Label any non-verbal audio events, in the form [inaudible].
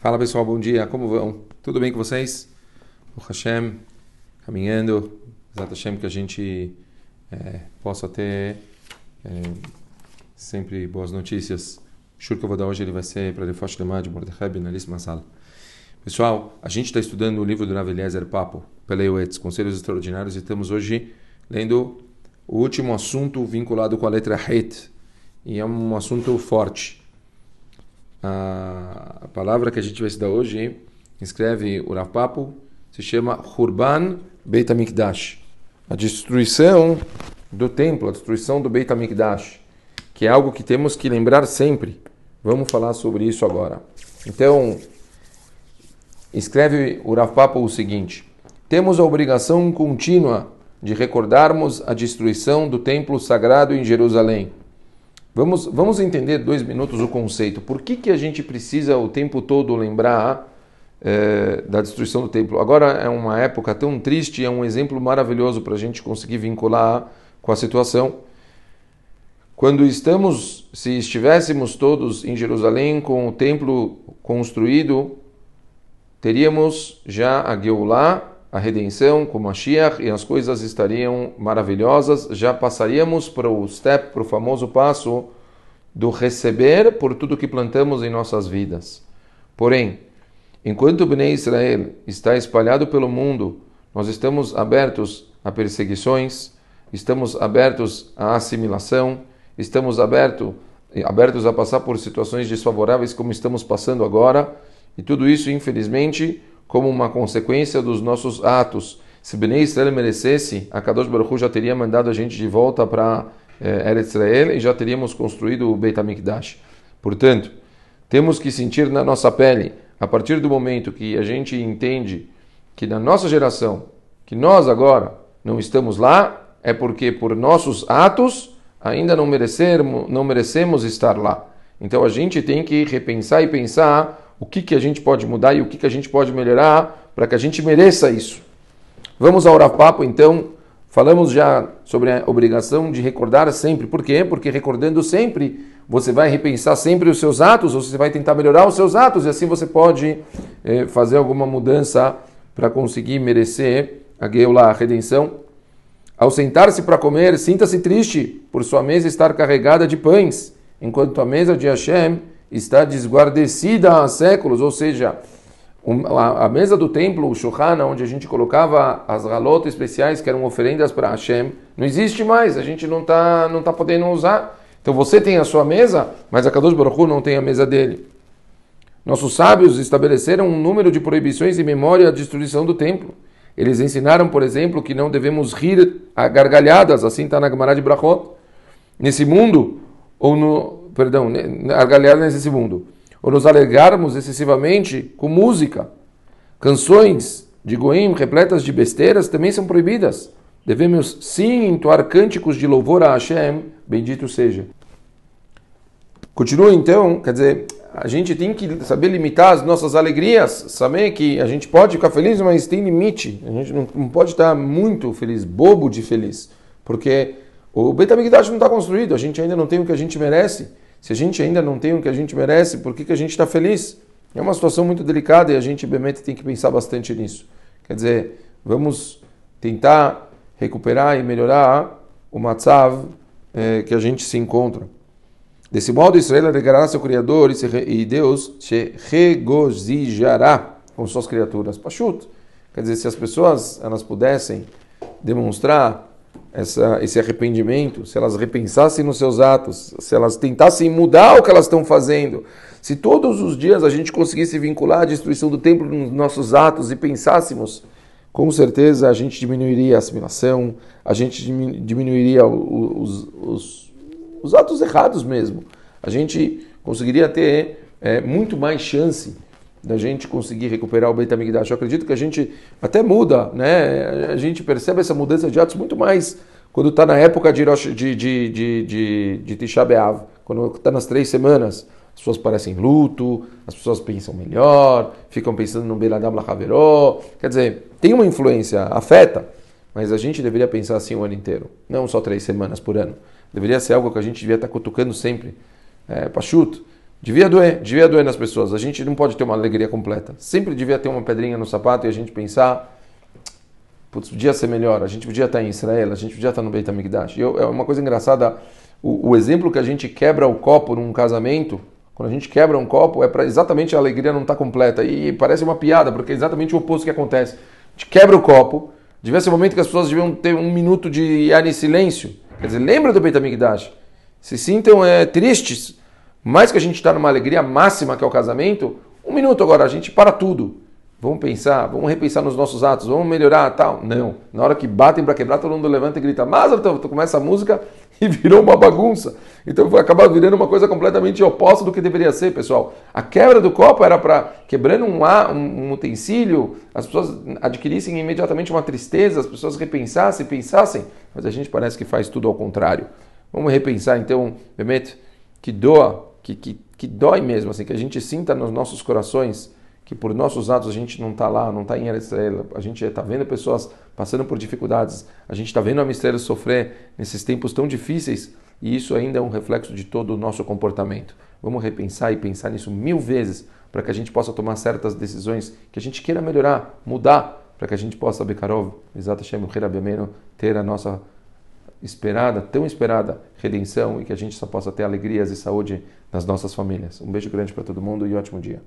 Fala pessoal, bom dia, como vão? Tudo bem com vocês? O Hashem, caminhando, exato Hashem, que a gente é, possa ter é, sempre boas notícias. O que eu vou dar hoje ele vai ser para Defosh Lemad, Mordechai Ben Alice Massal. Pessoal, a gente está estudando o livro do Rav Eliezer Papo, Peleuetz, Conselhos Extraordinários, e estamos hoje lendo o último assunto vinculado com a letra Het, e é um assunto forte a, palavra que a gente vai estudar hoje escreve o Rapapo, se chama Hurban Beit HaMikdash. A destruição do templo, a destruição do Beit HaMikdash, que é algo que temos que lembrar sempre. Vamos falar sobre isso agora. Então, escreve o Rapapo o seguinte: Temos a obrigação contínua de recordarmos a destruição do templo sagrado em Jerusalém Vamos, vamos entender dois minutos o conceito. Por que, que a gente precisa o tempo todo lembrar é, da destruição do templo? Agora é uma época tão triste, é um exemplo maravilhoso para a gente conseguir vincular com a situação. Quando estamos, se estivéssemos todos em Jerusalém com o templo construído, teríamos já a Geulah, a redenção com Mashiach e as coisas estariam maravilhosas, já passaríamos para o step, para o famoso passo do receber por tudo que plantamos em nossas vidas. Porém, enquanto o Bnei Israel está espalhado pelo mundo, nós estamos abertos a perseguições, estamos abertos à assimilação, estamos aberto, abertos a passar por situações desfavoráveis como estamos passando agora, e tudo isso, infelizmente, como uma consequência dos nossos atos. Se Bnei Israel merecesse, a Kadosh Baruch Hu já teria mandado a gente de volta para eh, Eretz Israel e já teríamos construído o Beit HaMikdash. Portanto, temos que sentir na nossa pele, a partir do momento que a gente entende que na nossa geração, que nós agora não estamos lá, é porque por nossos atos ainda não não merecemos estar lá. Então a gente tem que repensar e pensar o que, que a gente pode mudar e o que, que a gente pode melhorar para que a gente mereça isso. Vamos ao Papo, então. Falamos já sobre a obrigação de recordar sempre. Por quê? Porque recordando sempre, você vai repensar sempre os seus atos, ou você vai tentar melhorar os seus atos, e assim você pode eh, fazer alguma mudança para conseguir merecer a Geula, a redenção. Ao sentar-se para comer, sinta-se triste por sua mesa estar carregada de pães, enquanto a mesa de Hashem está desguardecida há séculos, ou seja, a mesa do templo, o Shohana, onde a gente colocava as galotas especiais que eram oferendas para Hashem, não existe mais, a gente não está não tá podendo usar. Então você tem a sua mesa, mas a Kadosh Baruch Hu não tem a mesa dele. Nossos sábios estabeleceram um número de proibições em memória à destruição do templo. Eles ensinaram, por exemplo, que não devemos rir a gargalhadas, assim está na Gemara de Brachot. Nesse mundo, ou no, perdão, gargalhada nesse mundo, ou nos alegarmos excessivamente com música. Canções de Goim repletas de besteiras também são proibidas. Devemos sim entoar cânticos de louvor a Hashem, bendito seja. Continua então, quer dizer, a gente tem que saber limitar as nossas alegrias, saber que a gente pode ficar feliz, mas tem limite. A gente não pode estar muito feliz, bobo de feliz, porque o Beit HaMikdash não está construído, a gente ainda não tem o que a gente merece. Se a gente ainda não tem o que a gente merece, por que, que a gente está feliz? É uma situação muito delicada e a gente, obviamente, tem que pensar bastante nisso. Quer dizer, vamos tentar recuperar e melhorar o matzav é, que a gente se encontra. Desse modo, Israel alegrará seu Criador e Deus se regozijará com suas criaturas. Pachut. Quer dizer, se as pessoas elas pudessem demonstrar essa, esse arrependimento, se elas repensassem nos seus atos, se elas tentassem mudar o que elas estão fazendo, se todos os dias a gente conseguisse vincular a destruição do templo nos nossos atos e pensássemos, com certeza a gente diminuiria a assimilação, a gente diminuiria os, os, os atos errados mesmo. A gente conseguiria ter é, muito mais chance da gente conseguir recuperar o Beit HaMikdash. Eu acredito que a gente até muda, né? A gente percebe essa mudança de atos muito mais quando está na época de, de, de, de, de, de Tisha B'Av, quando está nas três semanas. As pessoas parecem luto, as pessoas pensam melhor, ficam pensando no Beladam Lachaveró. Quer dizer, tem uma influência, afeta, mas a gente deveria pensar assim o ano inteiro, não só três semanas por ano. Deveria ser algo que a gente devia estar cutucando sempre. É, Pachuto, Devia doer, devia doer nas pessoas. A gente não pode ter uma alegria completa. Sempre devia ter uma pedrinha no sapato e a gente pensar, putz, podia ser melhor. A gente podia estar em Israel, a gente podia estar no Beit HaMikdash. Eu, é uma coisa engraçada, o, o exemplo que a gente quebra o copo num casamento, quando a gente quebra um copo, é para exatamente a alegria não estar tá completa. E parece uma piada, porque é exatamente o oposto que acontece. A gente quebra o copo, devia ser o momento que as pessoas deviam ter um minuto de ar em silêncio. Quer dizer, lembra do Beit HaMikdash. Se sintam é, tristes, mais que a gente está numa alegria máxima que é o casamento, um minuto agora, a gente para tudo. Vamos pensar, vamos repensar nos nossos atos, vamos melhorar tal. Não. Na hora que batem para quebrar, todo mundo levanta e grita, mas então, começa a música [laughs] e virou uma bagunça. Então vai acabar virando uma coisa completamente oposta do que deveria ser, pessoal. A quebra do copo era para, quebrando um, um, utensílio, as pessoas adquirissem imediatamente uma tristeza, as pessoas repensassem, pensassem, mas a gente parece que faz tudo ao contrário. Vamos repensar então, Bemet, que doa que, que, que dói mesmo, assim, que a gente sinta nos nossos corações que por nossos atos a gente não está lá, não está em Israel, a gente está vendo pessoas passando por dificuldades, a gente está vendo a Mistério sofrer nesses tempos tão difíceis e isso ainda é um reflexo de todo o nosso comportamento. Vamos repensar e pensar nisso mil vezes para que a gente possa tomar certas decisões que a gente queira melhorar, mudar, para que a gente possa, Bekarov, Exato Hashem, ter a nossa esperada, tão esperada redenção e que a gente só possa ter alegrias e saúde nas nossas famílias. Um beijo grande para todo mundo e ótimo dia.